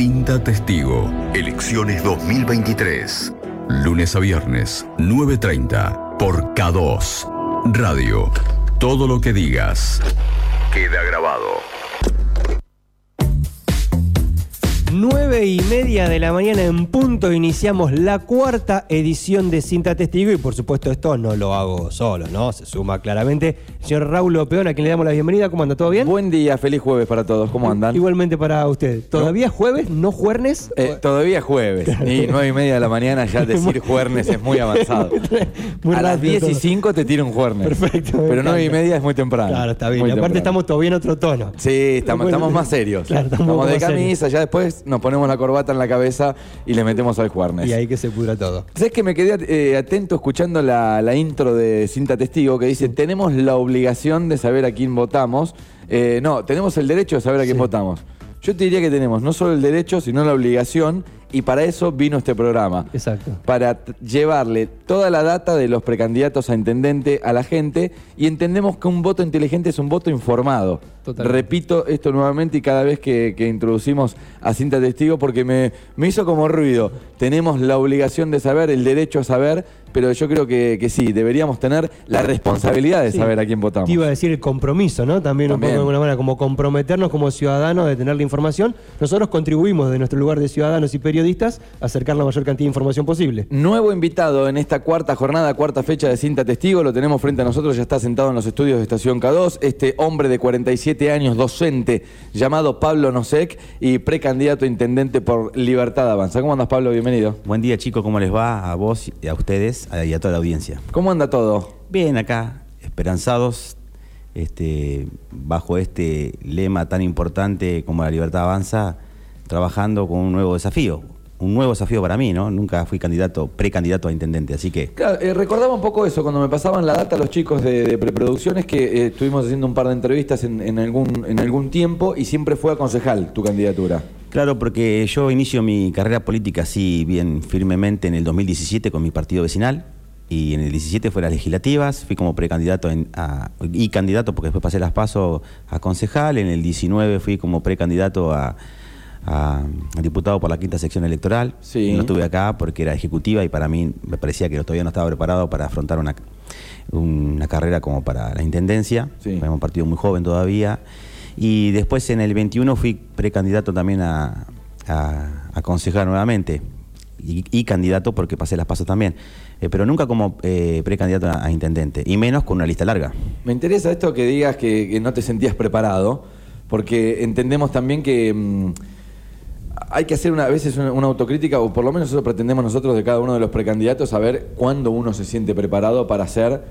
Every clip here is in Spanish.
Cinta Testigo. Elecciones 2023. Lunes a viernes, 9.30. Por K2. Radio. Todo lo que digas. Queda grabado. 9 y media de la mañana en punto iniciamos la cuarta edición de Cinta Testigo y por supuesto esto no lo hago solo, ¿no? Se suma claramente señor Raúl Opeón a quien le damos la bienvenida. ¿Cómo anda? ¿Todo bien? Buen día, feliz jueves para todos. ¿Cómo andan? Igualmente para usted. ¿Todavía es jueves, no jueves? Eh, todavía es jueves. Y nueve y media de la mañana ya decir jueves es muy avanzado. Muy a las rápido 10 y todo. 5 te tiro un jueves. Perfecto, Pero nueve y media es muy temprano. Claro, está bien. Muy Y aparte temprano. estamos todavía en otro tono. Sí, estamos, Bueno, estamos más serios. Claro, estamos poco de serios. camisa, ya después nos ponemos la corbata en la cabeza y le metemos al jueves. Y ahí que se pudra todo. ¿Sabes que me quedé eh, atento escuchando la, la intro de Cinta Testigo que dice, tenemos la obligación de saber a quién votamos? Eh, no, tenemos el derecho de saber a quién Sí. votamos. Yo te diría que tenemos no solo el derecho, sino la obligación, y para eso vino este programa. Exacto. Para llevarle toda la data de los precandidatos a intendente a la gente y entendemos que un voto inteligente es un voto informado. Totalmente. Repito esto nuevamente y cada vez que, que introducimos a Cinta Testigo porque me, me hizo como ruido. Tenemos la obligación de saber, el derecho a saber, pero yo creo que, que sí, deberíamos tener la responsabilidad de Sí. saber a quién votamos. Te iba a decir el compromiso, ¿no? También, un También. poco de alguna manera, como comprometernos como ciudadanos de tener la información. Nosotros contribuimos desde nuestro lugar de ciudadanos y periodistas a acercar la mayor cantidad de información posible. Nuevo invitado en esta cuarta jornada, cuarta fecha de Cinta Testigo, lo tenemos frente a nosotros, ya está sentado en los estudios de Estación K2, este hombre de 47 años, docente, llamado Pablo Nosek y precandidato a intendente por Libertad Avanza. ¿Cómo andas, Pablo? Bienvenido. Buen día chicos, ¿cómo les va? A vos, y a ustedes y a toda la audiencia. ¿Cómo anda todo? Bien, acá, esperanzados, este, bajo este lema tan importante como la libertad avanza, trabajando con un nuevo desafío. Un nuevo desafío para mí, ¿no? Nunca fui candidato, precandidato a intendente, así que Claro, eh, recordaba un poco eso, cuando me pasaban la data los chicos de, de preproducciones, que eh, estuvimos haciendo un par de entrevistas en, en algún, en algún tiempo y siempre fue a concejal tu candidatura. Claro, porque yo inicio mi carrera política así bien firmemente en el 2017 con mi partido vecinal y en el 17 fue a las legislativas, fui como precandidato en- a- y candidato porque después pasé las pasos a concejal, en el 19 fui como precandidato a, a- a diputado por la quinta sección electoral. Sí. No estuve acá porque era ejecutiva y para mí me parecía que todavía no estaba preparado para afrontar una, una carrera como para la intendencia. Sí. Era un partido muy joven todavía. Y después en el 21 fui precandidato también a, a, a concejal nuevamente. Y, y candidato porque pasé las pasos también. Eh, pero nunca como eh, precandidato a, a intendente. Y menos con una lista larga. Me interesa esto que digas que, que no te sentías preparado, porque entendemos también que mm, hay que hacer una, a veces una, autocrítica, o por lo menos eso pretendemos nosotros de cada uno de los precandidatos, saber cuándo uno se siente preparado para ser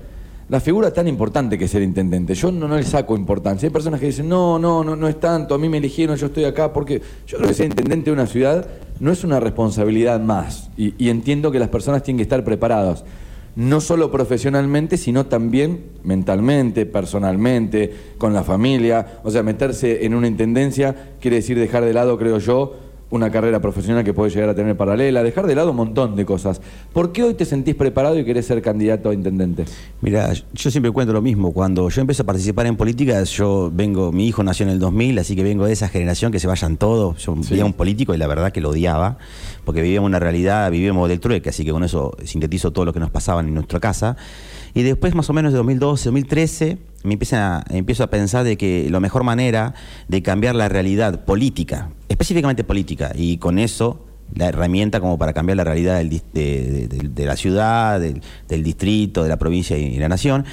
la figura tan importante que es ser intendente. Yo no, no le saco importancia. Hay personas que dicen, no, no, no, no es tanto, a mí me eligieron, yo estoy acá, porque yo creo que ser intendente de una ciudad no es una responsabilidad más. Y, y entiendo que las personas tienen que estar preparadas no solo profesionalmente, sino también mentalmente, personalmente, con la familia. O sea, meterse en una intendencia quiere decir dejar de lado, creo yo, una carrera profesional que puede llegar a tener paralela, dejar de lado un montón de cosas. ¿Por qué hoy te sentís preparado y querés ser candidato a intendente? Mira, yo siempre cuento lo mismo. Cuando yo empiezo a participar en política, yo vengo, mi hijo nació en el 2000, así que vengo de esa generación que se vayan todos. Yo Sí. veía un político y la verdad que lo odiaba, porque vivíamos una realidad, vivíamos del trueque, así que con eso sintetizo todo lo que nos pasaba en nuestra casa. Y después, más o menos de 2012, 2013, me empieza a- empiezo a pensar de que la mejor manera de cambiar la realidad política, específicamente política, y con eso la herramienta como para cambiar la realidad del de, de- de- de la ciudad, del, del distrito, de la provincia y, y la nación.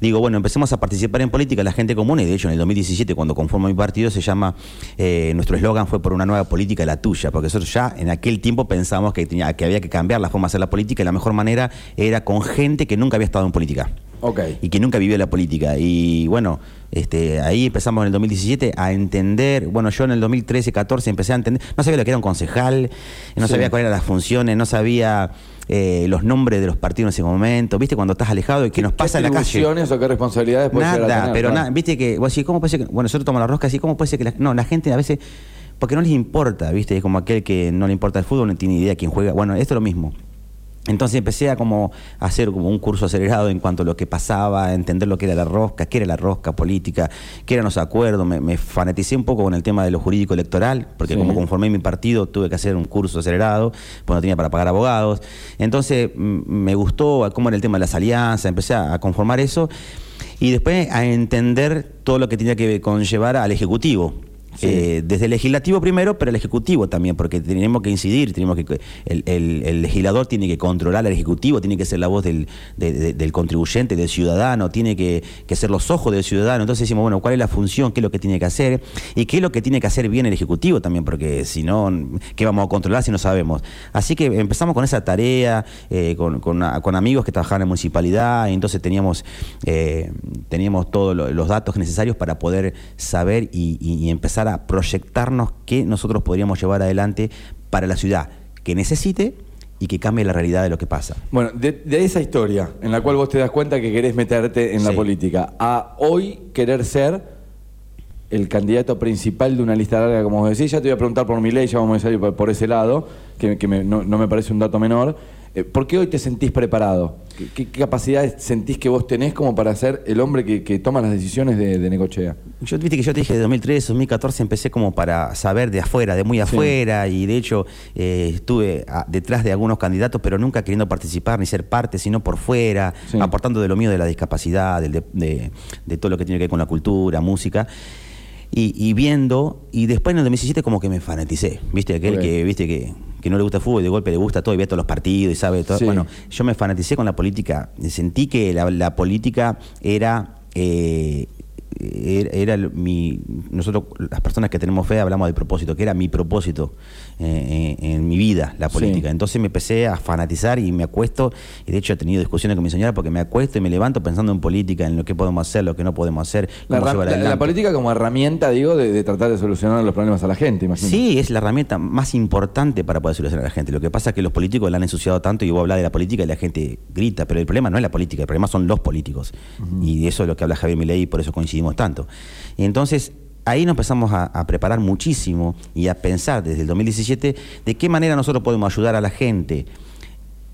Digo, bueno, empecemos a participar en política la gente común y de hecho en el 2017 cuando conformo mi partido se llama, eh, nuestro eslogan fue por una nueva política la tuya, porque nosotros ya en aquel tiempo pensamos que, tenía, que había que cambiar la forma de hacer la política y la mejor manera era con gente que nunca había estado en política Ok. y que nunca vivió la política. Y bueno, este, ahí empezamos en el 2017 a entender, bueno, yo en el 2013, 14 empecé a entender, no sabía lo que era un concejal, no Sí. sabía cuáles eran las funciones, no sabía eh, los nombres de los partidos en ese momento, viste, cuando estás alejado y que nos pasa en la calle. o qué responsabilidades puede llegar a Nada, tener? pero nada, viste que, vos decís, ¿cómo puede ser que, bueno, nosotros tomamos la rosca así, ¿cómo puede ser que la, no, la gente a veces, porque no les importa, viste, es como aquel que no le importa el fútbol, no tiene idea quién juega, bueno, esto es lo mismo. Entonces empecé a como hacer como un curso acelerado en cuanto a lo que pasaba, a entender lo que era la rosca, qué era la rosca política, qué eran los acuerdos. Me, me fanaticé un poco con el tema de lo jurídico electoral, porque Sí. como conformé mi partido tuve que hacer un curso acelerado, pues no tenía para pagar abogados. Entonces me gustó cómo era el tema de las alianzas, empecé a conformar eso y después a entender todo lo que tenía que conllevar al Ejecutivo. Eh, desde el legislativo primero, pero el ejecutivo también, porque tenemos que incidir, tenemos que el, el- el legislador tiene que controlar al ejecutivo, tiene que ser la voz del, de- de- del contribuyente, del ciudadano, tiene que, ser los ojos del ciudadano. Entonces decimos, bueno, ¿cuál es la función? ¿Qué es lo que tiene que hacer? Y qué es lo que tiene que hacer bien el ejecutivo también, porque si no, ¿qué vamos a controlar si no sabemos? Así que empezamos con esa tarea, eh, con, con- amigos que trabajaban en municipalidad, y entonces teníamos, eh, teníamos todos lo- los datos necesarios para poder saber y empezar a proyectarnos qué nosotros podríamos llevar adelante para la ciudad que necesite y que cambie la realidad de lo que pasa. Bueno, de, de esa historia en la cual vos te das cuenta que querés meterte en la política, a hoy querer ser el candidato principal de una lista larga, como vos decís, ya te voy a preguntar por mi ley, ya vamos a ir por, por ese lado, que, que me- no, no me parece un dato menor. Eh, ¿Por qué hoy te sentís preparado? ¿Qué, capacidades sentís que vos tenés como para ser el hombre que, que toma las decisiones de, de Necochea? Yo viste que yo te dije de 2013, 2014 empecé como para saber de afuera, de muy afuera, y de hecho eh, estuve a- detrás de algunos candidatos, pero nunca queriendo participar ni ser parte, sino por fuera, Sí. aportando de lo mío de la discapacidad, del de, de- de todo lo que tiene que ver con la cultura, música. Y, y viendo, y después en el 2017 como que me fanaticé, viste, aquel que, viste, que, que no le gusta el fútbol, y de golpe le gusta todo, y ve todos los partidos y sabe todo. Sí. Bueno, yo me fanaticé con la política, sentí que la, la política era, eh, era, era mi, nosotros las personas que tenemos fe hablamos del propósito, que era mi propósito eh, en, en mi vida, la Sí. política. Entonces me empecé a fanatizar y me acuesto, y de hecho he tenido discusiones con mi señora porque me acuesto y me levanto pensando en política, en lo que podemos hacer, lo que no podemos hacer, La, cómo la- la política como herramienta, digo, de, de tratar de solucionar los problemas a la gente, imagino. Sí, es la herramienta más importante para poder solucionar a la gente. Lo que pasa es que los políticos la han ensuciado tanto y vos hablas de la política y la gente grita, pero el problema no es la política, el problema son los políticos. Y de eso es lo que habla Javier Milei y por eso coincidimos tanto. Y entonces ahí nos empezamos a, a preparar muchísimo y a pensar desde el 2017 de qué manera nosotros podemos ayudar a la gente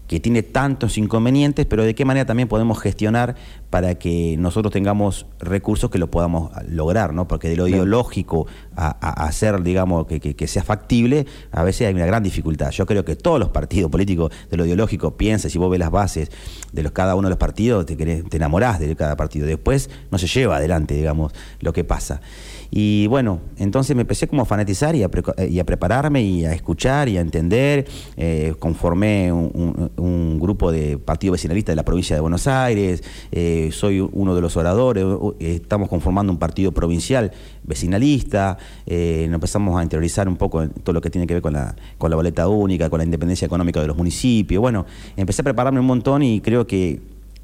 que tiene tantos inconvenientes, pero de qué manera también podemos gestionar para que nosotros tengamos recursos que lo podamos lograr, ¿no? Porque de lo Claro. ideológico a, hacer, digamos, que, que- que sea factible, a veces hay una gran dificultad. Yo creo que todos los partidos políticos de lo ideológico piensan, si vos ves las bases de los, cada uno de los partidos, te, querés- te enamorás de cada partido. Después no se lleva adelante, digamos, lo que pasa. Y bueno, entonces me empecé como a fanatizar y a, pre- y a prepararme y a escuchar y a entender. Eh, conformé un, un- un grupo de partido vecinalista de la provincia de Buenos Aires. Eh, soy uno de los oradores. Eh, Estamos conformando un partido provincial vecinalista. Eh, nos empezamos a interiorizar un poco todo lo que tiene que ver con la, con la boleta única, con la independencia económica de los municipios. Bueno, empecé a prepararme un montón y creo que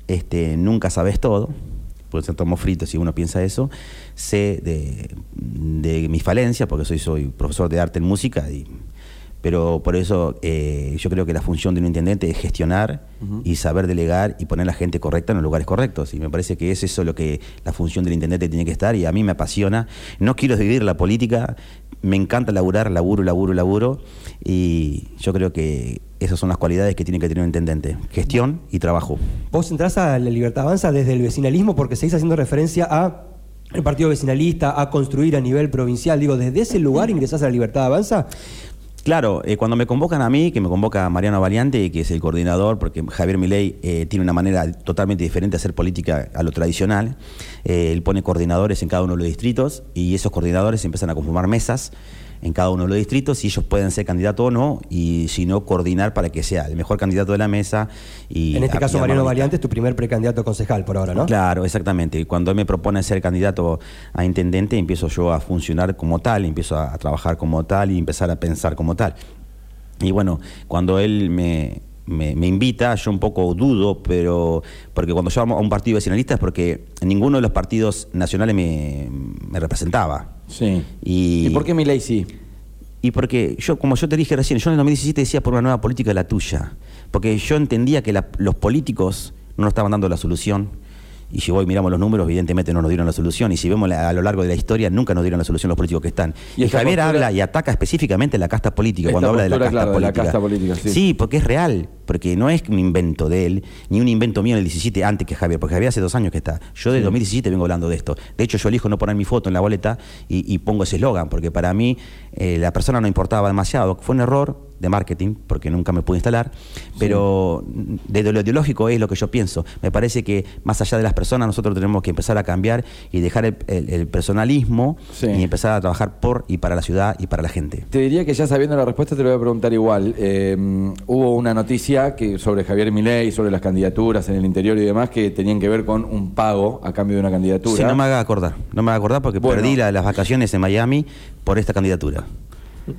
este, nunca sabes todo porque se tomó frito si uno piensa eso, sé de, de mis falencias, porque soy, soy profesor de arte en música, y, pero por eso eh, yo creo que la función de un intendente es gestionar y saber delegar y poner a la gente correcta en los lugares correctos. Y me parece que es eso lo que la función del intendente tiene que estar, y a mí me apasiona. No quiero dividir la política, me encanta laburar, laburo, laburo, laburo, y yo creo que esas son las cualidades que tiene que tener un intendente, gestión y trabajo. Vos entrás a la Libertad Avanza desde el vecinalismo porque seguís haciendo referencia a el partido vecinalista, a construir a nivel provincial. Digo, ¿desde ese lugar ingresás a la Libertad Avanza? Claro, eh, cuando me convocan a mí, que me convoca Mariano Valiante, que es el coordinador, porque Javier Milei eh, tiene una manera totalmente diferente de hacer política a lo tradicional, eh, él pone coordinadores en cada uno de los distritos y esos coordinadores empiezan a conformar mesas en cada uno de los distritos y ellos pueden ser candidatos o no y si no coordinar para que sea el mejor candidato de la mesa y en este caso, Mariano. Valiante es tu primer precandidato concejal por ahora, ¿no? Claro, exactamente. Y Cuando él me propone ser candidato a intendente, empiezo yo a funcionar como tal, empiezo a, a trabajar como tal y empezar a pensar como tal. Y bueno, cuando él me, me- me invita, yo un poco dudo, pero porque cuando yo a un partido vecinalista es porque ninguno de los partidos nacionales me, me representaba. Sí. Y- ¿Y por qué mi ley sí? Y porque yo, como yo te dije recién, yo en el 2017 decía por una nueva política la tuya, porque yo entendía que la- los políticos no nos estaban dando la solución Y si hoy miramos los números, evidentemente no nos dieron la solución. Y si vemos la- a lo largo de la historia, nunca nos dieron la solución los políticos que están. Y Javier postura- habla y ataca específicamente la casta política, cuando habla de la casta claro, de la política. casta política, sí. porque es real, porque no es un invento de él, ni un invento mío en el 17 antes que Javier, porque Javier hace dos años que está. Yo de 2017 vengo hablando de esto. De hecho, yo elijo no poner mi foto en la boleta y, y pongo ese eslogan, porque para mí eh, la persona no importaba demasiado. Fue un error de marketing, porque nunca me pude instalar, pero desde lo ideológico es lo que yo pienso. Me parece que más allá de las personas, nosotros tenemos que empezar a cambiar y dejar el, el- el personalismo Sí. y empezar a trabajar por y para la ciudad y para la gente. Te diría que ya sabiendo la respuesta te lo voy a preguntar igual. Eh, hubo una noticia que sobre Javier Milei, sobre las candidaturas en el interior y demás que tenían que ver con un pago a cambio de una candidatura. Sí, no me haga acordar, no me haga acordar porque Bueno. perdí la- las vacaciones en Miami por esta candidatura.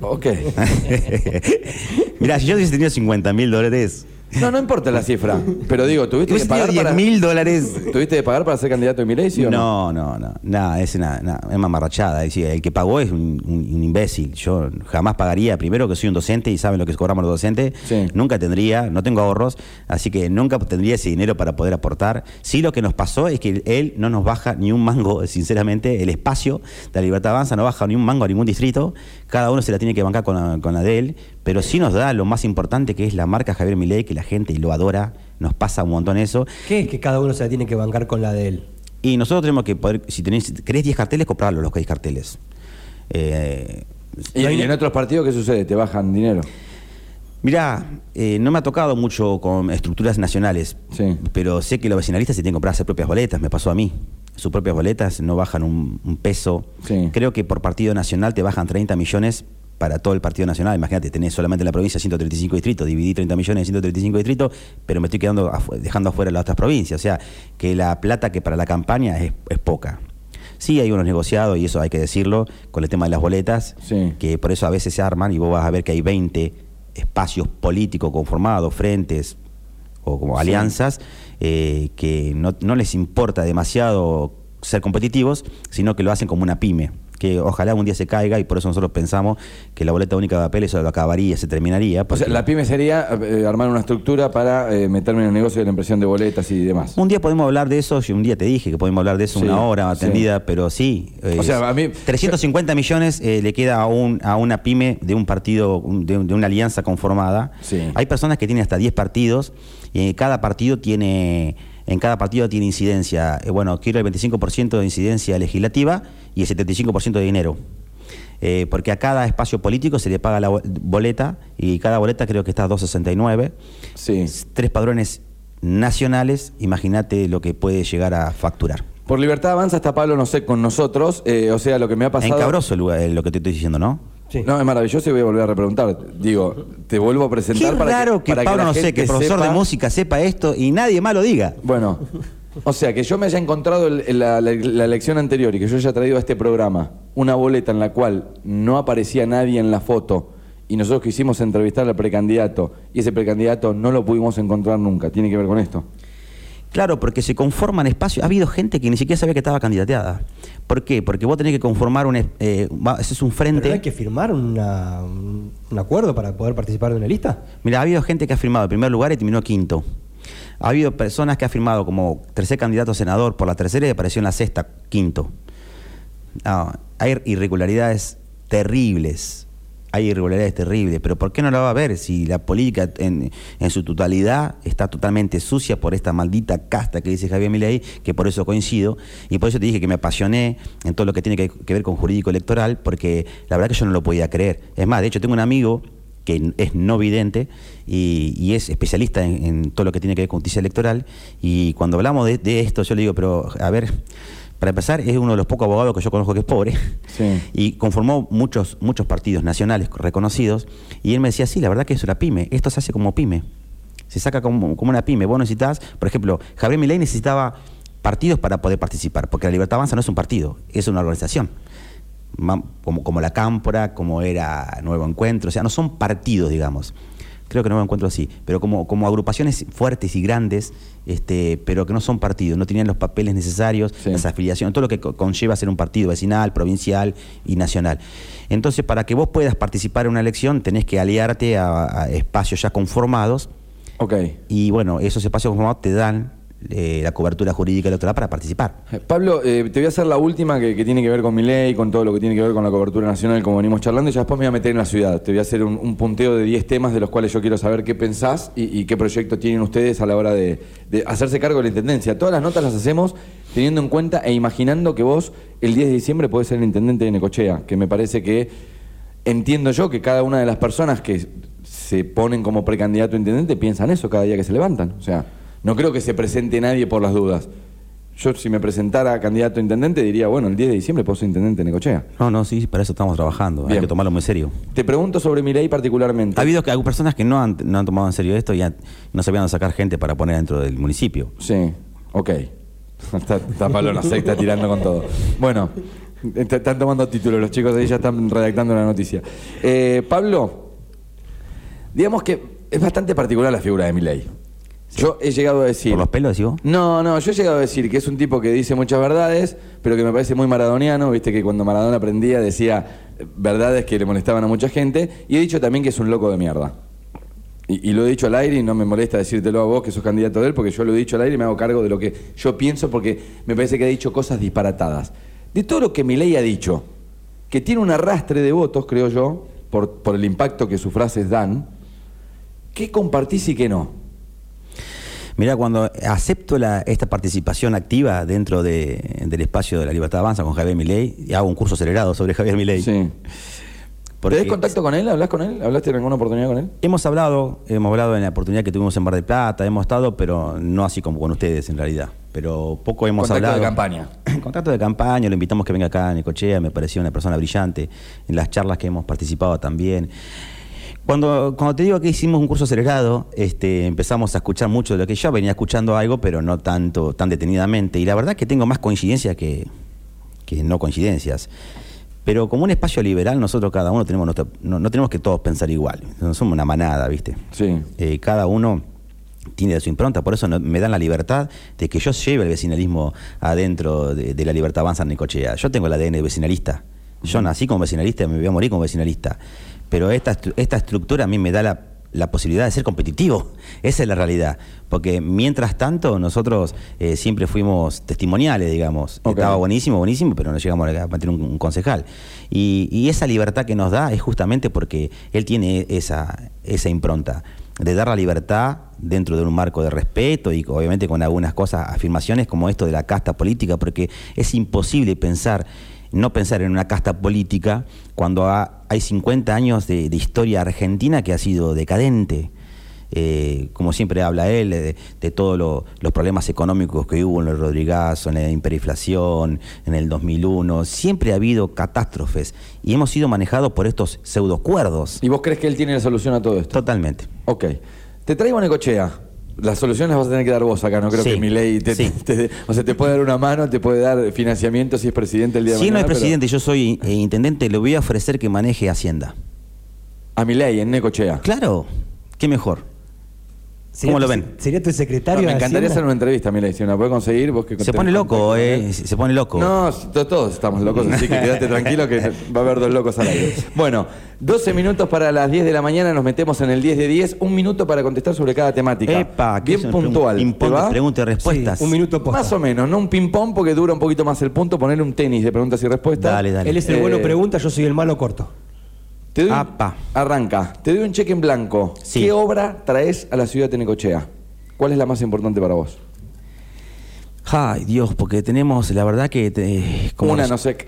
Ok. Mirá, si yo hubiese tenido 50 mil dólares, No, no importa la cifra, pero digo, ¿tuviste que pagar 10 para mil dólares. ¿Tuviste que pagar para ser candidato de Milei, sí o no? No, no, no, nada, es una, una- es mamarrachada. Es decir, el que pagó es un, un- un imbécil. Yo jamás pagaría, primero que soy un docente y saben lo que cobramos los docentes, Sí. nunca tendría, no tengo ahorros, así que nunca tendría ese dinero para poder aportar. Sí, lo que nos pasó es que él no nos baja ni un mango, sinceramente, el espacio de la Libertad Avanza no baja ni un mango a ningún distrito, cada uno se la tiene que bancar con la, con la de él, pero sí nos da lo más importante que es la marca Javier Milei, que la gente lo adora, nos pasa un montón eso. ¿Qué es que cada uno se la tiene que bancar con la de él? Y nosotros tenemos que poder, si tenés, si querés 10 carteles, comprarlos los 10 carteles. Eh, ¿Y, y en otros partidos qué sucede? ¿Te bajan dinero? mirá, eh, no me ha tocado mucho con estructuras nacionales, Sí. pero sé que los vecinalistas se tienen que comprar sus propias boletas, me pasó a mí. Sus propias boletas no bajan un, un peso. Sí. Creo que por partido nacional te bajan 30 millones para todo el partido nacional. Imagínate, tenés solamente en la provincia 135 distritos, dividí 30 millones en 135 distritos, pero me estoy quedando afu- dejando afuera las otras provincias. O sea, que la plata que para la campaña es, es poca. Sí, hay unos negociados, y eso hay que decirlo, con el tema de las boletas, Sí. que por eso a veces se arman y vos vas a ver que hay 20 espacios políticos conformados, frentes o como alianzas, eh, que no, no les importa demasiado ser competitivos, sino que lo hacen como una pyme. Que ojalá un día se caiga y por eso nosotros pensamos que la boleta única de papel eso lo acabaría, se terminaría. O sea, la pyme sería eh, armar una estructura para eh, meterme en el negocio de la impresión de boletas y demás. Un día podemos hablar de eso, yo un día te dije que podemos hablar de eso Sí, una hora sí. atendida, pero sí. eh, O sea, a mí- 350 millones eh, le queda a, un, a una pyme de un partido, de, de una alianza conformada. Sí. Hay personas que tienen hasta 10 partidos y cada partido tiene, en cada partido tiene incidencia. Eh, bueno, quiero el 25% de incidencia legislativa y el 75% de dinero. Eh, porque a cada espacio político se le paga la bo- boleta y cada boleta creo que está a 269 Sí. tres padrones nacionales, imagínate lo que puede llegar a facturar. Por Libertad Avanza está Pablo No sé con nosotros. eh, o sea, lo que me ha pasado. Encabroso el lugar- lo que te estoy diciendo, ¿no? Sí. No, es maravilloso y voy a volver a repreguntar. Digo, te vuelvo a presentar Qué para raro que, para Pablo, no sé, que profesor sepa- de música sepa esto y nadie más lo diga. Bueno, o sea, que yo me haya encontrado el- el- la, la- la lección anterior y que yo haya traído a este programa una boleta en la cual no aparecía nadie en la foto y nosotros quisimos entrevistar al precandidato y ese precandidato no lo pudimos encontrar nunca. ¿Tiene que ver con esto? Claro, porque se conforman espacios. Ha habido gente que ni siquiera sabía que estaba candidateada. ¿Por qué? Porque vos tenés que conformar un. eh, es un ¿Pero frente. no hay que firmar una- un, acuerdo para poder participar de una lista? Mira, ha habido gente que ha firmado el primer lugar y terminó quinto. Ha habido personas que ha firmado como tercer candidato a senador por la tercera y apareció en la sexta, quinto. No, hay irregularidades terribles. Hay irregularidades terribles. Pero ¿por qué no la va a ver si la política en, en su totalidad está totalmente sucia por esta maldita casta que dice Javier Milei, que por eso coincido? Y por eso te dije que me apasioné en todo lo que tiene que, ver con jurídico electoral, porque la verdad que yo no lo podía creer. Es más, de hecho, tengo un amigo que es no vidente y, y es especialista en, todo lo que tiene que ver con justicia electoral. Y cuando hablamos de esto, yo le digo, pero a ver, para empezar, es uno de los pocos abogados que yo conozco que es pobre Sí. y conformó muchos, muchos partidos nacionales reconocidos. Y él me decía, sí, la verdad que es una pyme, esto se hace como pyme. Se saca como, como una pyme. Vos necesitas, por ejemplo, Javier Milei necesitaba partidos para poder participar, porque la Libertad Avanza no es un partido, es una organización como, como la Cámpora, como era Nuevo Encuentro, o sea, no son partidos, digamos. Creo que Nuevo Encuentro sí, pero como, como agrupaciones fuertes y grandes, este, pero que no son partidos, no tenían los papeles necesarios, Sí. las afiliaciones, todo lo que co- conlleva ser un partido vecinal, provincial y nacional. Entonces, para que vos puedas participar en una elección, tenés que aliarte a, a espacios ya conformados, Ok. y bueno, esos espacios conformados te dan eh, la cobertura jurídica electoral para participar. Eh, Pablo, eh, te voy a hacer la última que, tiene que ver con mi ley, con todo lo que tiene que ver con la cobertura nacional, como venimos charlando, y ya después me voy a meter en la ciudad. Te voy a hacer un, un punteo de 10 temas de los cuales yo quiero saber qué pensás y, qué proyecto tienen ustedes a la hora de, de hacerse cargo de la intendencia. Todas las notas las hacemos teniendo en cuenta e imaginando que vos el 10 de diciembre podés ser el intendente de Necochea, que me parece que entiendo yo que cada una de las personas que se ponen como precandidato a intendente piensan eso cada día que se levantan. O sea, no creo que se presente nadie por las dudas. Yo, si me presentara candidato a intendente, diría, bueno, el 10 de diciembre puedo ser intendente de Necochea. No, no, sí, para eso estamos trabajando. Hay que tomarlo muy serio. Te pregunto sobre mi ley particularmente. Ha habido que, hay personas que no han, no han tomado en serio esto y han- no sabían sacar gente para poner dentro del municipio. Sí, ok. Está, está sé, está tirando con todo. Bueno, est- están tomando títulos, los chicos ahí ya están redactando la noticia. Eh, Pablo, digamos que es bastante particular la figura de mi ley. Yo he llegado a decir... ¿Por los pelos, vos? No, no, yo he llegado a decir que es un tipo que dice muchas verdades, pero que me parece muy maradoniano, viste que cuando Maradona aprendía decía verdades que le molestaban a mucha gente, y he dicho también que es un loco de mierda. Y, y lo he dicho al aire y no me molesta decírtelo a vos que sos candidato de él, porque yo lo he dicho al aire y me hago cargo de lo que yo pienso, porque me parece que ha dicho cosas disparatadas. De todo lo que Milei ha dicho, que tiene un arrastre de votos, creo yo, por, por el impacto que sus frases dan, ¿qué compartís y qué no? Mira, cuando acepto la- esta participación activa dentro de- del espacio de la Libertad Avanza con Javier Milei, y hago un curso acelerado sobre Javier Milei. Sí. ¿Tenés contacto con él? ¿Hablas con él? ¿Hablaste en alguna oportunidad con él? Hemos hablado, hemos hablado en la oportunidad que tuvimos en Bar del Plata, hemos estado, pero no así como con ustedes en realidad. Pero poco hemos Contacto hablado. de campaña. Contacto de campaña, lo invitamos que venga acá a Necochea, me pareció una persona brillante, en las charlas que hemos participado también. Cuando, cuando te digo que hicimos un curso acelerado, este, empezamos a escuchar mucho de lo que yo venía escuchando algo, pero no tanto, tan detenidamente. Y la verdad que tengo más coincidencias que, que no coincidencias. Pero como un espacio liberal, nosotros cada uno tenemos nuestra- no, no tenemos que todos pensar igual. No somos una manada, ¿viste? Sí. Eh, cada uno tiene de su impronta, por eso no- me dan la libertad de que yo lleve el vecinalismo adentro de, de la libertad avanza en Necochea. Yo tengo el ADN vecinalista. Yo nací como vecinalista y me voy a morir como vecinalista. Pero esta, esta estructura a mí me da la, la posibilidad de ser competitivo. Esa es la realidad. Porque mientras tanto, nosotros eh, siempre fuimos testimoniales, digamos. Estaba buenísimo, buenísimo, pero no llegamos a mantener un, un concejal. Y, y esa libertad que nos da es justamente porque él tiene esa, esa impronta de dar la libertad dentro de un marco de respeto y obviamente con algunas cosas, afirmaciones como esto de la casta política, porque es imposible pensar, no pensar en una casta política cuando ha- hay 50 años de, de historia argentina que ha sido decadente. Eh, como siempre habla él, de, de todos lo- los problemas económicos que hubo en el Rodrigazo, en la hiperinflación, en el 2001, siempre ha habido catástrofes y hemos sido manejados por estos pseudocuerdos. ¿Y vos crees que él tiene la solución a todo esto? Totalmente. Ok. Te traigo a Necochea. Las soluciones las vas a tener que dar vos acá, no creo Sí. que mi ley te, Sí. te- o sea, te puede dar una mano, te puede dar financiamiento si es presidente el día de Si no mañana. es pero- presidente y yo soy eh, intendente, le voy a ofrecer que maneje Hacienda. A mi ley, en Necochea. Claro, qué mejor. ¿Sería ¿Cómo lo tu- ven? ¿Sería tu No, secretario me encantaría hacer una entrevista, mi ley. Si me la puede conseguir, vos que Se pone loco, eh. Se pone loco. No, todos estamos locos, así que quédate tranquilo que va a haber dos locos al aire. Bueno, 12 minutos para las 10 de la mañana, nos metemos en el 10 de 10. Un minuto para contestar sobre cada temática. Epa, ¿qué Bien puntual. ping-pong preguntas y respuestas. Sí, un minuto posta. Más o menos, no un ping-pong porque dura un poquito más el punto, ponerle un tenis de preguntas y respuestas. Dale, dale. Él es el Eh, bueno pregunta, yo soy el malo corto. Te doy Apa. Arranca. Te doy un cheque en blanco. Sí. ¿Qué obra traes a la ciudad de Necochea? ¿Cuál es la más importante para vos? Ay, Dios, porque tenemos, la verdad que... te- como Una, no sé.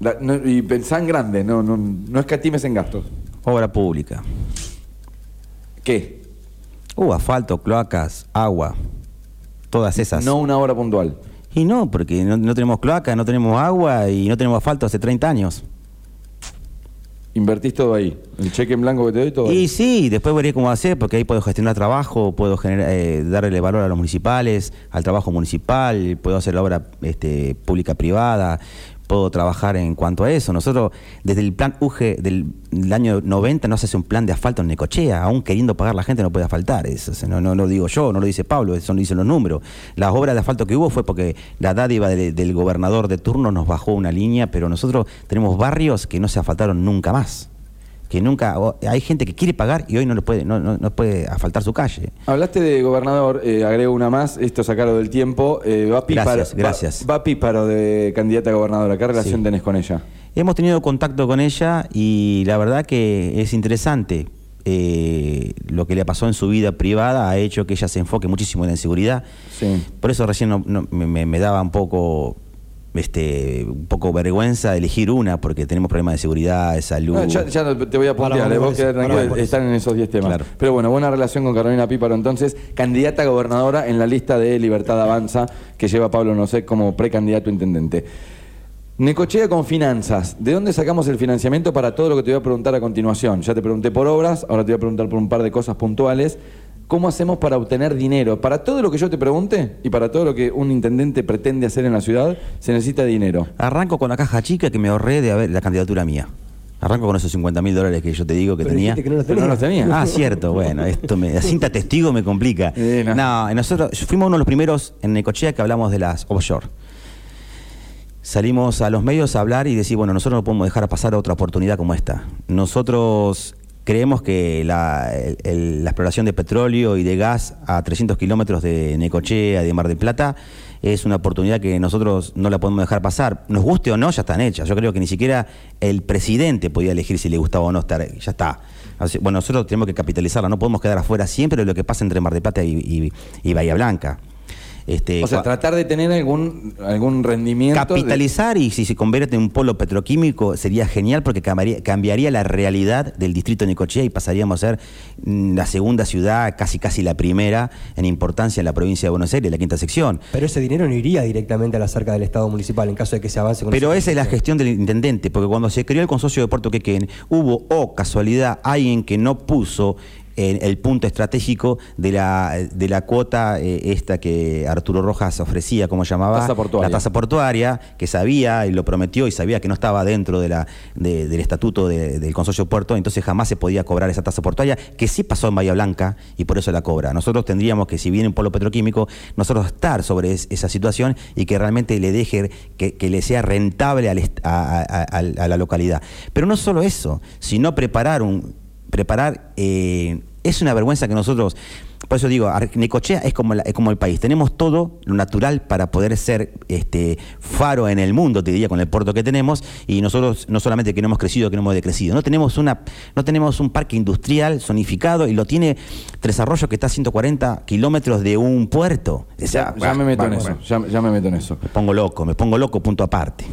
la- no- y pensá en grande, no, no, no escatimes en gastos. Obra pública. ¿Qué? Uh, asfalto, cloacas, agua. Todas esas. No una obra puntual. Y no, porque no, no tenemos cloaca, no tenemos agua y no tenemos asfalto hace 30 años. Invertís todo ahí. El cheque en blanco que te doy, todo Y ahí. sí, después veré cómo hacer, porque ahí puedo gestionar trabajo, puedo generar, eh, darle valor a los municipales, al trabajo municipal, puedo hacer la obra este, pública privada, puedo trabajar en cuanto a eso. Nosotros, desde el plan UGE del, año 90, no se hace un plan de asfalto en Necochea, aún queriendo pagar la gente no puede asfaltar. Eso, no, no lo digo yo, no lo dice Pablo, eso lo dicen los números. Las obras de asfalto que hubo fue porque la dádiva del, del gobernador de turno nos bajó una línea, pero nosotros tenemos barrios que no se asfaltaron nunca más. Que nunca hay gente que quiere pagar y hoy no le puede no, no, no puede asfaltar su calle. Hablaste de gobernador, eh, agrego una más, esto sacarlo del tiempo. eh, va Píparo, Gracias, va- gracias. Va, Píparo de candidata a gobernadora. ¿Qué relación Sí. tenés con ella? Hemos tenido contacto con ella y la verdad que es interesante. Eh, lo que le pasó en su vida privada ha hecho que ella se enfoque muchísimo en la inseguridad. Sí. Por eso recién no- me, me daba un poco, este, un poco vergüenza elegir una, porque tenemos problemas de seguridad, de salud. No, ya, te voy a puntear, vamos eh, vos tranquilo, eso. están en esos 10 temas. Claro. Pero bueno, buena relación con Carolina Píparo entonces, candidata a gobernadora en la lista de Libertad Avanza que lleva Pablo Nosé como precandidato a intendente. Necochea con finanzas. ¿De dónde sacamos el financiamiento para todo lo que te voy a preguntar a continuación? Ya te pregunté por obras, ahora te voy a preguntar por un par de cosas puntuales. ¿Cómo hacemos para obtener dinero? Para todo lo que yo te pregunte y para todo lo que un intendente pretende hacer en la ciudad, se necesita dinero. Arranco con la caja chica que me ahorré de haber la candidatura mía. Arranco con esos 50 mil dólares que yo te digo que Pero tenía. dijiste que no los Pero no los tenía. Ah, cierto, bueno, esto me, la cinta testigo me complica. Eh, no. no. nosotros fuimos uno de los primeros en Necochea que hablamos de las offshore. Salimos a los medios a hablar y decir, bueno, nosotros no podemos dejar pasar otra oportunidad como esta. Nosotros creemos que la, exploración de petróleo y de gas a 300 kilómetros de Necochea, de Mar del Plata, es una oportunidad que nosotros no la podemos dejar pasar. Nos guste o no, ya están hechas. Yo creo que ni siquiera el presidente podía elegir si le gustaba o no estar. Ya está. Bueno, nosotros tenemos que capitalizarla. No podemos quedar afuera siempre de lo que pasa entre Mar del Plata y Bahía Blanca. Este, O sea, tratar de tener algún, algún rendimiento. de- Capitalizar y si se convierte en un polo petroquímico sería genial porque cambiaría, cambiaría la realidad del distrito de Necochea y pasaríamos a ser mm, la segunda ciudad, casi casi la primera en importancia en la provincia de Buenos Aires, la quinta sección. Pero ese dinero no iría directamente a la cerca del Estado municipal en caso de que se avance con Pero esa es la gestión del intendente, porque cuando se creó el consorcio de Puerto Quequén, hubo, o casualidad, alguien que no puso en el punto estratégico de la, de la cuota eh, esta que Arturo Rojas ofrecía, como llamaba? Tasa portuaria. La tasa portuaria, que sabía y lo prometió y sabía que no estaba dentro de la, de- del estatuto de- del consorcio puerto, entonces jamás se podía cobrar esa tasa portuaria, que sí pasó en Bahía Blanca y por eso la cobra. Nosotros tendríamos que, si viene un polo petroquímico, nosotros estar sobre es- esa situación y que realmente le deje, que, que le sea rentable al est- a, a- a- a la localidad. Pero no solo eso, sino preparar un preparar eh, es una vergüenza que nosotros por eso digo Necochea es como la- es como el país tenemos todo lo natural para poder ser este faro en el mundo te diría con el puerto que tenemos y nosotros no solamente que no hemos crecido que no hemos decrecido no tenemos una no tenemos un parque industrial zonificado y lo tiene Tres Arroyos que está a 140 kilómetros de un puerto O sea, Ya, ya me meto en eso. Ya, ya me meto en eso. me pongo loco me pongo loco punto aparte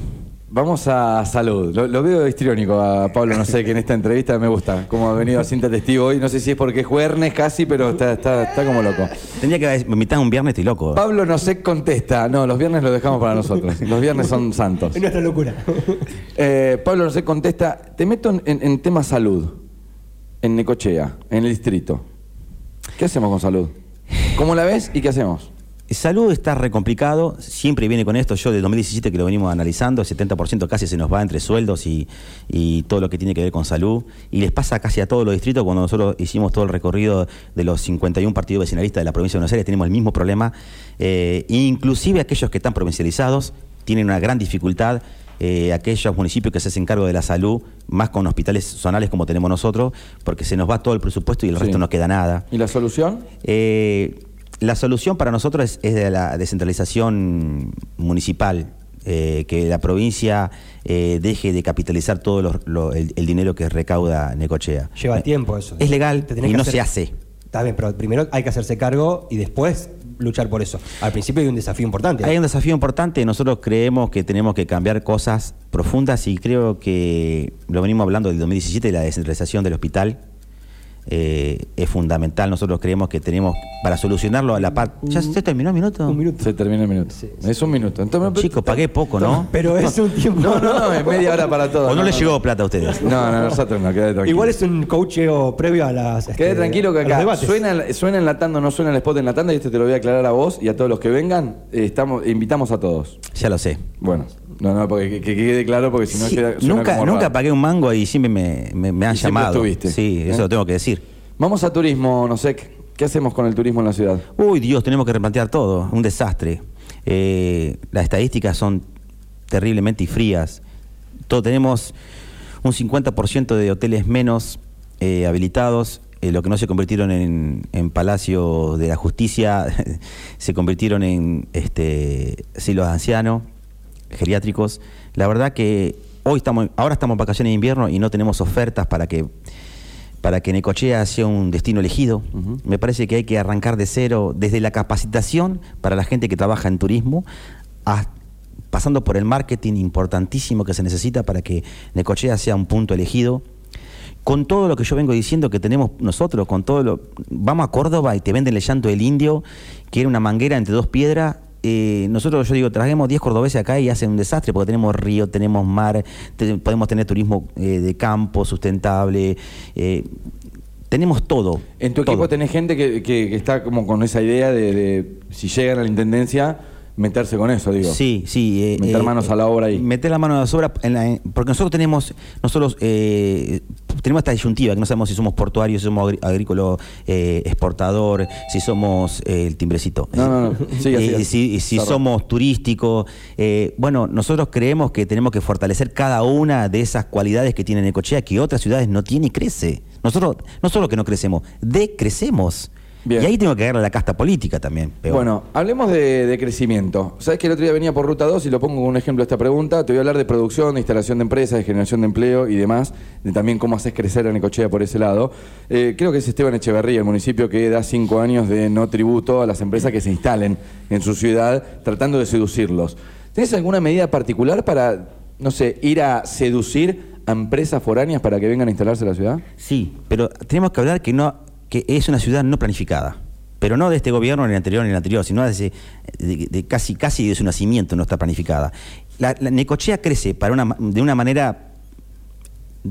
Vamos a salud. Lo, lo veo histriónico a Pablo, no sé, que en esta entrevista me gusta. Cómo ha venido a cinta testigo hoy. No sé si es porque es jueves casi, pero está, está, está como loco. tendría que invitar un viernes estoy loco Pablo no sé contesta. No, los viernes los dejamos para nosotros. Los viernes son santos. Es nuestra locura. Eh, Pablo no sé contesta. Te meto en, en- en tema salud. En Necochea, en el distrito. ¿Qué hacemos con salud? ¿Cómo la ves y qué hacemos? Salud está re complicado, siempre viene con esto, yo de 2017 que lo venimos analizando, el 70% casi se nos va entre sueldos y, y todo lo que tiene que ver con salud, y les pasa casi a todos los distritos, cuando nosotros hicimos todo el recorrido de los 51 partidos vecinalistas de la provincia de Buenos Aires, tenemos el mismo problema, eh, inclusive aquellos que están provincializados tienen una gran dificultad, eh, aquellos municipios que se hacen cargo de la salud, más con hospitales zonales como tenemos nosotros, porque se nos va todo el presupuesto y el Sí. resto no queda nada. ¿Y la solución? Eh, la solución para nosotros es, es de la descentralización municipal, eh, que la provincia eh, deje de capitalizar todo lo- lo- el, el dinero que recauda Necochea. Lleva Eh, tiempo eso. Es legal y no hacer- se hace. Está bien, pero primero hay que hacerse cargo y después luchar por eso. Al principio hay un desafío importante. Hay un desafío importante, nosotros creemos que tenemos que cambiar cosas profundas y creo que lo venimos hablando del 2017, la descentralización del hospital. Eh, es fundamental, nosotros creemos que tenemos para solucionarlo a la parte... ¿Ya se terminó el minuto? Un minuto. Se termina el minuto. Sí, Es un minuto. Entonces, Chicos, pagué poco, ¿no? Pero es un tiempo. No, no, no, es media hora para todo. ¿O no, les llegó plata a ustedes? No, no, nosotros no, quédate tranquilo. Igual es un coacheo previo a las. este, Quede tranquilo que acá suena, suena enlatando, no suena el spot enlatando y esto te lo voy a aclarar a vos y a todos los que vengan. Eh, estamos, invitamos a todos. Ya lo sé. Bueno, no, no, porque que, que quede claro porque si no Sí, queda- nunca como nunca raro. pagué un mango y siempre me, me- me han Y llamado. estuviste. Sí, eso ¿Eh? lo tengo que decir. Vamos a turismo, no sé, ¿qué hacemos con el turismo en la ciudad? Uy, Dios, tenemos que replantear todo. Un desastre. Eh, las estadísticas son terriblemente frías. Todo, tenemos un 50% de hoteles menos eh, habilitados, eh, lo que no se convirtieron en, en palacios de la justicia, se convirtieron en este, silos de ancianos, geriátricos. La verdad que hoy estamos, ahora estamos en vacaciones de invierno y no tenemos ofertas para que para que Necochea sea un destino elegido. Me parece que hay que arrancar de cero desde la capacitación para la gente que trabaja en turismo, pasando por el marketing importantísimo que se necesita para que Necochea sea un punto elegido. Con todo lo que yo vengo diciendo que tenemos nosotros, con todo lo. Vamos a Córdoba y te venden el llanto del indio, que era una manguera entre dos piedras. Eh, nosotros, yo digo, traemos 10 cordobeses acá y hacen un desastre porque tenemos río, tenemos mar, te- podemos tener turismo eh, de campo sustentable, eh, tenemos todo. En tu todo. equipo tenés gente que, que- que está como con esa idea de, de, si llegan a la intendencia, meterse con eso, digo. Sí, sí. eh, Meter manos a la obra ahí. Meter la mano a la obra, en la- en- porque nosotros tenemos, nosotros eh, tenemos esta disyuntiva, que no sabemos si somos portuarios, si somos agrícola eh, exportador, si somos eh, el timbrecito. No, no, no. Eh, siga. si somos turísticos. eh, bueno, nosotros creemos que tenemos que fortalecer cada una de esas cualidades que tiene Necochea, que otras ciudades no tiene y crece. Nosotros no solo que no crecemos, decrecemos. Bien. Y ahí tengo que agarrar la casta política también. peor. Bueno, hablemos de, de crecimiento. Sabes que el otro día venía por Ruta 2 y lo pongo como un ejemplo de esta pregunta. Te voy a hablar de producción, de instalación de empresas, de generación de empleo y demás, de también cómo haces crecer a Necochea por ese lado. Eh, creo que es Esteban Echeverría, el municipio que da cinco años de no tributo a las empresas que se instalen en su ciudad, tratando de seducirlos. ¿Tienes alguna medida particular para, no sé, ir a seducir a empresas foráneas para que vengan a instalarse en la ciudad? Sí, pero tenemos que hablar que no que es una ciudad no planificada. Pero no de este gobierno, ni el anterior, ni el anterior, sino de, de casi, casi de su nacimiento no está planificada. La, la Necochea crece para una, de una manera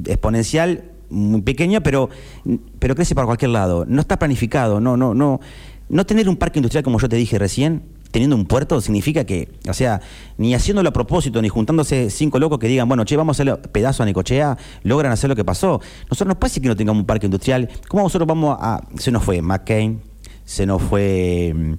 exponencial, muy pequeña, pero, pero crece para cualquier lado. No está planificado, no, no, no. No tener un parque industrial como yo te dije recién, teniendo un puerto, significa que, o sea, ni haciéndolo a propósito, ni juntándose cinco locos que digan, bueno, che, vamos a hacerle pedazo a Necochea, logran hacer lo que pasó. Nosotros nos parece que no tengamos un parque industrial. ¿Cómo nosotros vamos a.? Se nos fue McCain, se nos fue mm,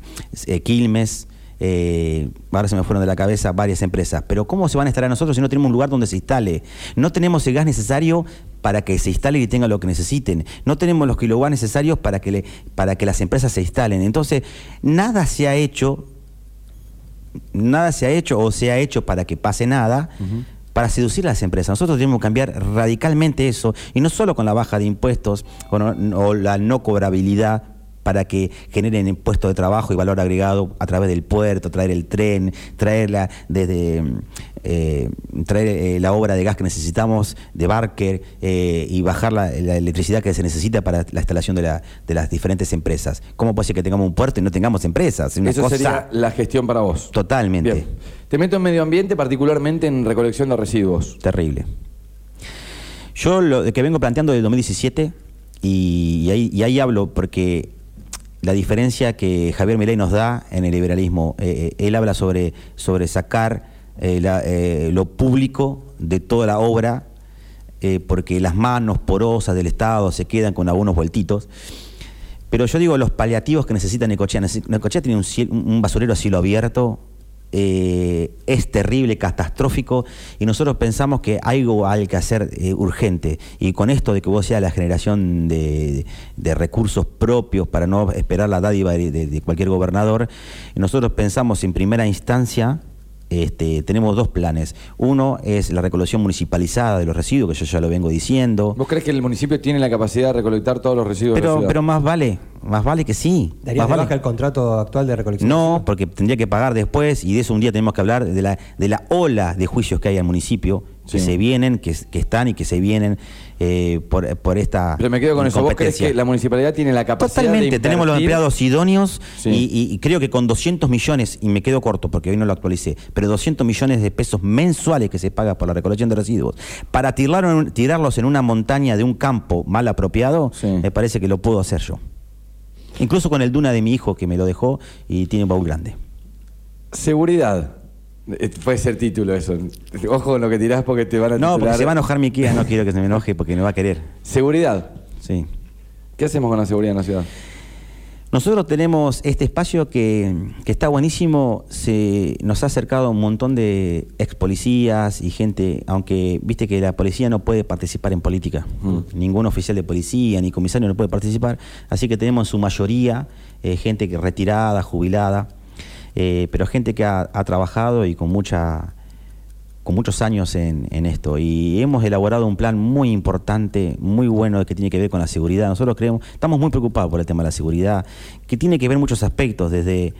eh, Quilmes, eh, ahora se me fueron de la cabeza varias empresas, pero ¿cómo se van a instalar nosotros si no tenemos un lugar donde se instale? No tenemos el gas necesario para que se instale y tenga lo que necesiten. No tenemos los kilowatts necesarios para que, le- para que las empresas se instalen. Entonces, nada se ha hecho, nada se ha hecho o se ha hecho para que pase nada. Para seducir a las empresas. Nosotros tenemos que cambiar radicalmente eso, y no solo con la baja de impuestos o, no- o la no cobrabilidad para que generen puestos de trabajo y valor agregado a través del puerto, traer el tren, traerla desde eh, traer eh, la obra de gas que necesitamos de Barker eh, y bajar la, la electricidad que se necesita para la instalación de, la- de las diferentes empresas. ¿Cómo puede ser que tengamos un puerto y no tengamos empresas? Es una Eso cosa sería la gestión para vos. totalmente Bien. Te meto en medio ambiente, particularmente en recolección de residuos. terrible. Yo lo que vengo planteando desde 2017 y, y ahí, y ahí hablo porque la diferencia que Javier Milei nos da en el liberalismo, eh, eh, él habla sobre, sobre sacar eh, lo público de toda la obra porque las manos porosas del Estado se quedan con algunos vueltitos. Pero yo digo los paliativos que necesita Necochea. Necochea tiene un, un basurero a cielo abierto, eh, es terrible, catastrófico, y nosotros pensamos que algo hay que hacer eh, urgente. Y con esto de que vos seas la generación de, recursos propios para no esperar la dádiva de- de cualquier gobernador, nosotros pensamos en primera instancia este, tenemos dos planes. Uno es la recolección municipalizada de los residuos, que yo ya lo vengo diciendo. ¿Vos crees que el municipio tiene la capacidad de recolectar todos los residuos de la Pero, ciudad? pero más vale, más vale que sí. ¿Darías más de vale. baja el contrato actual de recolección? No, porque tendría que pagar después y de eso un día tenemos que hablar de la, de la ola de juicios que hay al municipio, que Sí. se vienen, que, que están y que se vienen eh, por, por esta Pero me quedo con eso. ¿Vos crees que la municipalidad tiene la capacidad Totalmente, de tenemos los empleados idóneos Sí. y, creo que con 200 millones, y me quedo corto porque hoy no lo actualicé, pero 200 millones de pesos mensuales que se paga por la recolección de residuos, para un- tirarlos en una montaña de un campo mal apropiado, Sí. me parece que lo puedo hacer yo. Incluso con el Duna de mi hijo que me lo dejó y tiene un baúl grande. Seguridad. Eh, Puede ser título eso. Ojo con lo que tirás porque te van a No, porque titular. se va a enojar mi Kia, no quiero que se me enoje porque me va a querer. Seguridad. Sí. ¿Qué hacemos con la seguridad en la ciudad? Nosotros tenemos este espacio que, que está buenísimo, se, nos ha acercado un montón de ex policías y gente, aunque viste que la policía no puede participar en política, ningún oficial de policía ni comisario no puede participar, así que tenemos en su mayoría eh, gente que retirada, jubilada, eh, pero gente que ha, trabajado y con mucha con muchos años en, esto y hemos elaborado un plan muy importante, muy bueno que tiene que ver con la seguridad. Nosotros creemos, estamos muy preocupados por el tema de la seguridad, que tiene que ver muchos aspectos, desde,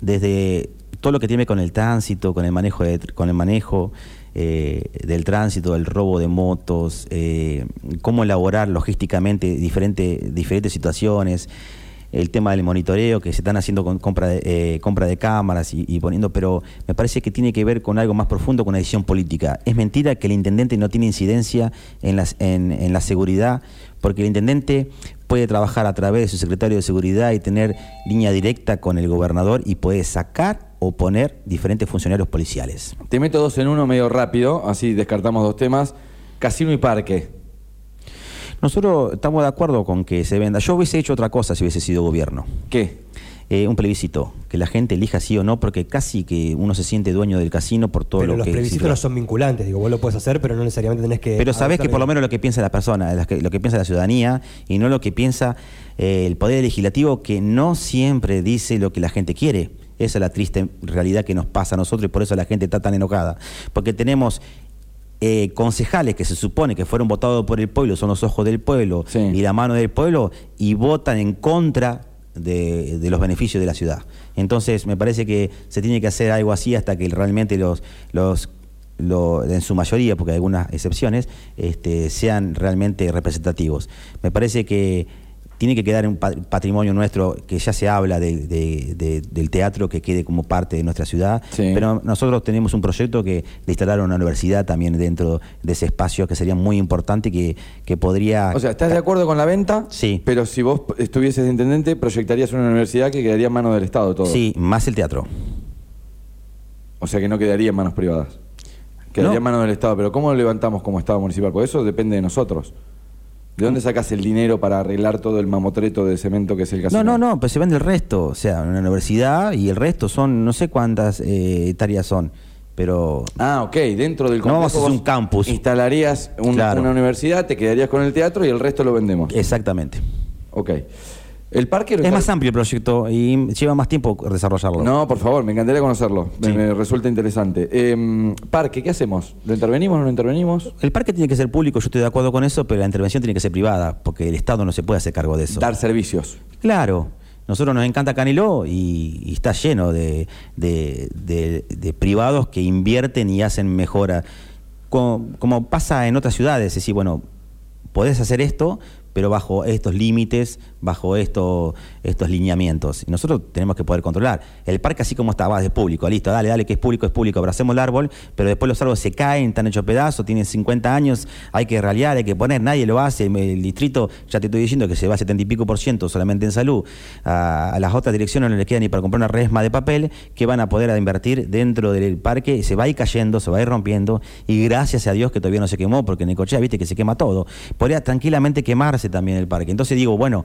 desde todo lo que tiene con el tránsito, con el manejo, con el manejo eh, del tránsito, el robo de motos, eh, cómo elaborar logísticamente diferente, diferentes situaciones el tema del monitoreo que se están haciendo con compra de, eh, compra de cámaras y, poniendo, pero me parece que tiene que ver con algo más profundo, con una decisión política. Es mentira que el intendente no tiene incidencia en, las, en, en la seguridad, porque el intendente puede trabajar a través de su secretario de seguridad y tener línea directa con el gobernador y puede sacar o poner diferentes funcionarios policiales. Te meto dos en uno medio rápido, así descartamos dos temas. Casino y parque. Nosotros estamos de acuerdo con que se venda. Yo hubiese hecho otra cosa si hubiese sido gobierno. ¿Qué? Eh, un plebiscito, que la gente elija sí o no, porque casi que uno se siente dueño del casino por todo pero lo los que... Los plebiscitos no son vinculantes, digo, vos lo puedes hacer, pero no necesariamente tenés que... Pero sabés que por lo menos lo que piensa la persona, lo que, lo que piensa la ciudadanía, y no lo que piensa eh, el Poder Legislativo, que no siempre dice lo que la gente quiere. Esa es la triste realidad que nos pasa a nosotros y por eso la gente está tan enojada. Porque tenemos eh, concejales que se supone que fueron votados por el pueblo, son los ojos del pueblo Sí. y la mano del pueblo, y votan en contra de, de los beneficios de la ciudad. Entonces, me parece que se tiene que hacer algo así hasta que realmente los, los lo- en su mayoría, porque hay algunas excepciones, este, sean realmente representativos. Me parece que tiene que quedar un pa- patrimonio nuestro, que ya se habla de- de- de- del teatro, que quede como parte de nuestra ciudad, Sí. pero nosotros tenemos un proyecto que de instalar una universidad también dentro de ese espacio, que sería muy importante, que, que podría... O sea, ¿estás de acuerdo con la venta? Sí. Pero si vos estuvieses de intendente, proyectarías una universidad que quedaría en manos del Estado todo. Sí, más el teatro. O sea, que no quedaría en manos privadas. Quedaría No. en manos del Estado. Pero ¿cómo lo levantamos como Estado municipal? Porque eso depende de nosotros. ¿De dónde sacas el dinero para arreglar todo el mamotreto de cemento que es el casino? No, no, no, pues se vende el resto, o sea, una universidad y el resto son, no sé cuántas eh, hectáreas son, pero... Ah, ok. Dentro del No vamos a complejo hacer un campus. Instalarías un- Claro. una universidad, te quedarías con el teatro y el resto lo vendemos. Exactamente. Ok. El parque Es más amplio el proyecto y lleva más tiempo desarrollarlo. No, por favor, me encantaría conocerlo. Me- Sí. Me, resulta interesante. Eh, parque, ¿qué hacemos? ¿Lo intervenimos o no intervenimos? El parque tiene que ser público, yo estoy de acuerdo con eso, pero la intervención tiene que ser privada, porque el Estado no se puede hacer cargo de eso. Dar servicios. Claro, nosotros nos encanta Caniló y, y está lleno de, de- de- de privados que invierten y hacen mejora. Como, como pasa en otras ciudades, es decir, bueno, podés hacer esto, pero bajo estos límites, bajo esto- estos lineamientos. Y nosotros tenemos que poder controlar. El parque así como estaba, es público, listo, dale, dale, que es público, es público, abracemos el árbol, pero después los árboles se caen, están hechos pedazos, tienen 50 años, hay que ralear, hay que poner, nadie lo hace, el distrito, ya te estoy diciendo que se va a 70 y pico por ciento solamente en salud, a, a las otras direcciones no les queda ni para comprar una resma de papel que van a poder invertir dentro del parque, se va a ir cayendo, se va a ir rompiendo, y gracias a Dios que todavía no se quemó, porque en Necochea viste que se quema todo, podría tranquilamente quemarse también el parque. Entonces digo, bueno,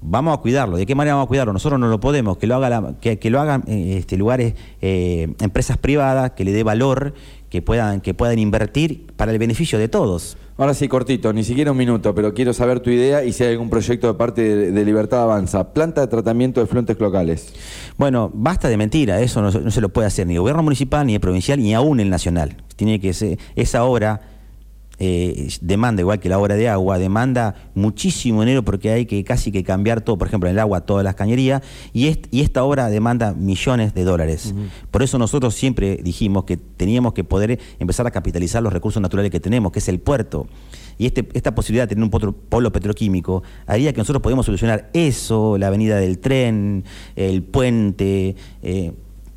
vamos a cuidarlo. ¿De qué manera vamos a cuidarlo? Nosotros no lo podemos, que lo, haga la- que, que lo hagan eh, este, lugares, eh, empresas privadas, que le dé valor, que puedan, que puedan invertir para el beneficio de todos. Ahora sí, cortito, ni siquiera un minuto, pero quiero saber tu idea y si hay algún proyecto de parte de, de Libertad Avanza. Planta de tratamiento de fluentes locales. Bueno, basta de mentira, eso no, no se lo puede hacer ni el gobierno municipal, ni el provincial, ni aún el nacional. Tiene que ser, esa obra eh, demanda, igual que la obra de agua, demanda muchísimo dinero porque hay que casi que cambiar todo, por ejemplo, en el agua, todas las cañerías, y, est- y esta obra demanda millones de dólares. Por eso nosotros siempre dijimos que teníamos que poder empezar a capitalizar los recursos naturales que tenemos, que es el puerto. Y este, esta posibilidad de tener un polo petroquímico haría que nosotros podamos solucionar eso, la avenida del tren, el puente, eh,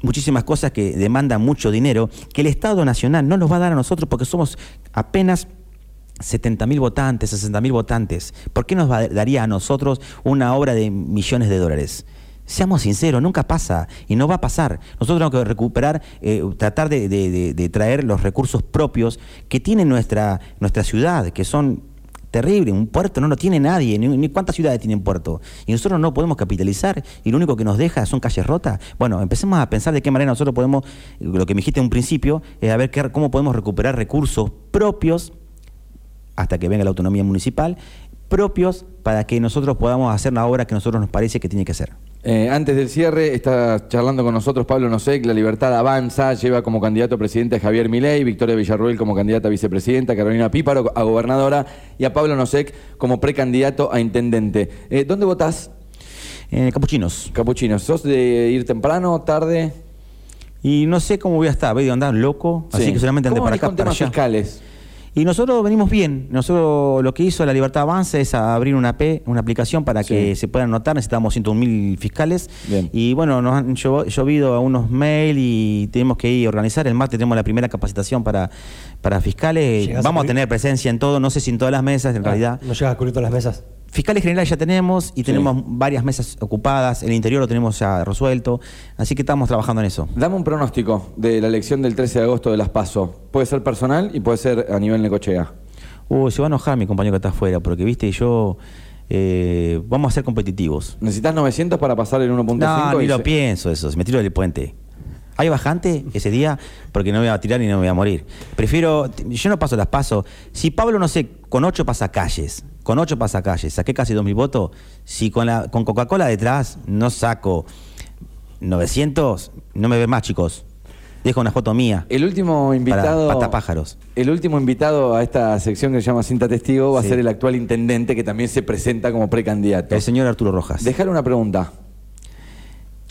muchísimas cosas que demandan mucho dinero, que el Estado Nacional no nos va a dar a nosotros porque somos apenas 70 mil votantes, 60 mil votantes. ¿Por qué nos daría a nosotros una obra de millones de dólares? Seamos sinceros, nunca pasa y no va a pasar. Nosotros tenemos que recuperar, eh, tratar de traer los recursos propios que tiene nuestra, nuestra ciudad, que son terrible. Un puerto no lo tiene nadie, ni, cuántas ciudades tienen puerto. Y nosotros no podemos capitalizar y lo único que nos deja son calles rotas. Bueno, empecemos a pensar de qué manera nosotros podemos, lo que me dijiste en un principio, es a ver cómo podemos recuperar recursos propios hasta que venga la autonomía municipal, propios para que nosotros podamos hacer la obra que a nosotros nos parece que tiene que hacer. Eh, antes del cierre, está charlando con nosotros Pablo Nosek, La Libertad Avanza, lleva como candidato a presidente a Javier Milei, Victoria Villarruel como candidata a vicepresidenta, Carolina Píparo a gobernadora y a Pablo Nosek como precandidato a intendente. Eh, ¿Dónde votás, Eh, capuchinos. Capuchino? ¿Sos de ir temprano, tarde? Y no sé cómo voy a estar, voy a andar loco, así Sí. que solamente ¿Cómo para acá, con para temas allá. fiscales? Y nosotros venimos bien. Nosotros lo que hizo la Libertad Avanza es abrir una P, una aplicación para Sí. que se puedan anotar. Necesitamos 101 mil fiscales. Bien. Y bueno, nos han llo- llovido a unos mail y tenemos que ir a organizar. El martes tenemos la primera capacitación para, para fiscales. ¿Llegás a Vamos a tener presencia en todo, no sé si en todas las mesas, en realidad. No llegas a cubrir todas las mesas. Fiscales generales ya tenemos y tenemos varias mesas ocupadas. El interior lo tenemos ya resuelto. Así que estamos trabajando en eso. Dame un pronóstico de la elección del 13 de agosto de Las PASO. Puede ser personal y puede ser a nivel necochea. Uy, se va a enojar mi compañero que está afuera, porque viste, yo. eh, vamos a ser competitivos. ¿Necesitas 900 para pasar el 1.5? No, ni y lo se- pienso eso, me tiro del puente. ¿Hay bajante ese día? Porque no me voy a tirar y no me voy a morir. Prefiero, yo no paso las paso. Si Pablo, no sé, con ocho pasacalles, con ocho pasacalles, saqué casi 2.000 votos, si con, la, con Coca-Cola detrás no saco 900, no me ve más, chicos. Dejo una foto mía. El último invitado. Para patapájaros. El último invitado a esta sección que se llama Cinta Testigo va Sí. a ser el actual intendente que también se presenta como precandidato. El señor Arturo Rojas. Dejar una pregunta.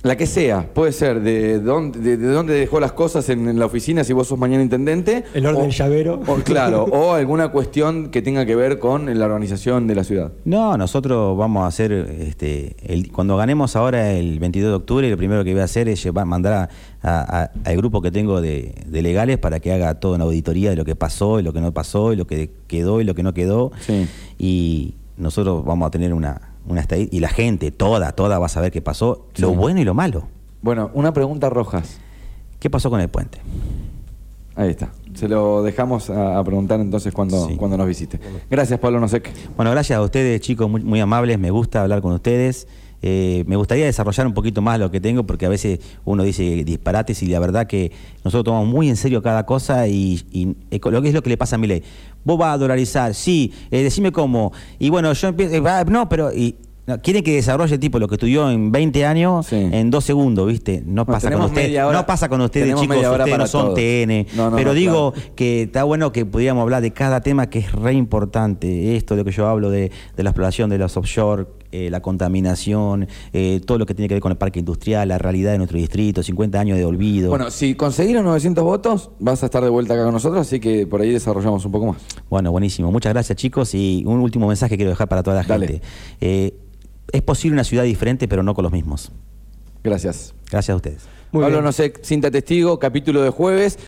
La que sea, puede ser de dónde, de, de dónde dejó las cosas en, en la oficina si vos sos mañana intendente. El orden llavero. O, claro, o alguna cuestión que tenga que ver con la organización de la ciudad. No, nosotros vamos a hacer, este, el- cuando ganemos ahora el 22 de octubre, lo primero que voy a hacer es llevar, mandar a- a- a- al grupo que tengo de, de legales para que haga toda una auditoría de lo que pasó y lo que no pasó y lo que quedó y lo que no quedó. Sí. Y nosotros vamos a tener una, una y la gente, toda, toda va a saber qué pasó, lo bueno y lo malo. Bueno, una pregunta rojas. ¿Qué pasó con el puente? Ahí está. Se lo dejamos a, a preguntar entonces cuando, Sí. cuando nos visite. Gracias, Pablo Nosek. Bueno, gracias a ustedes, chicos, muy, muy amables. Me gusta hablar con ustedes. Eh, me gustaría desarrollar un poquito más lo que tengo, porque a veces uno dice disparates y la verdad que nosotros tomamos muy en serio cada cosa y, lo que es lo que le pasa a mi ley. Vos vas a dolarizar, sí, eh, decime cómo. Y bueno, yo empiezo, eh, no, pero... Y, no, quieren que desarrolle tipo lo que estudió en 20 años Sí. en dos segundos, ¿viste? No pasa con ustedes. hora- No pasa con ustedes, chicos. Ustedes no son. TN. No, no, pero digo, claro. que está bueno que pudiéramos hablar de cada tema que es re importante. Esto de lo que yo hablo de, de la exploración de los offshore, eh, la contaminación, eh, todo lo que tiene que ver con el parque industrial, la realidad de nuestro distrito, 50 años de olvido. Bueno, si conseguieron 900 votos, vas a estar de vuelta acá con nosotros, así que por ahí desarrollamos un poco más. Bueno, buenísimo. Muchas gracias, chicos. Y un último mensaje quiero dejar para toda la Dale. gente. Eh, es posible una ciudad diferente, pero no con los mismos. Gracias. Gracias a ustedes. Muy Pablo bien. Nosek, cinta testigo, capítulo de jueves.